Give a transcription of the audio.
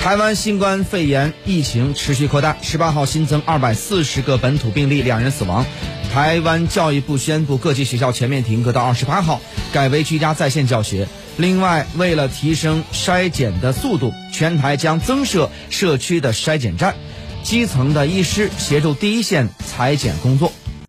台湾新冠肺炎疫情持续扩大十八号新增二百四十个本土病例两人死亡。台湾教育部宣布各级学校全面停课到二十八号改为居家在线教学。另外为了提升筛检的速度全台将增设社区的筛检站基层的医师协助第一线裁剪工作。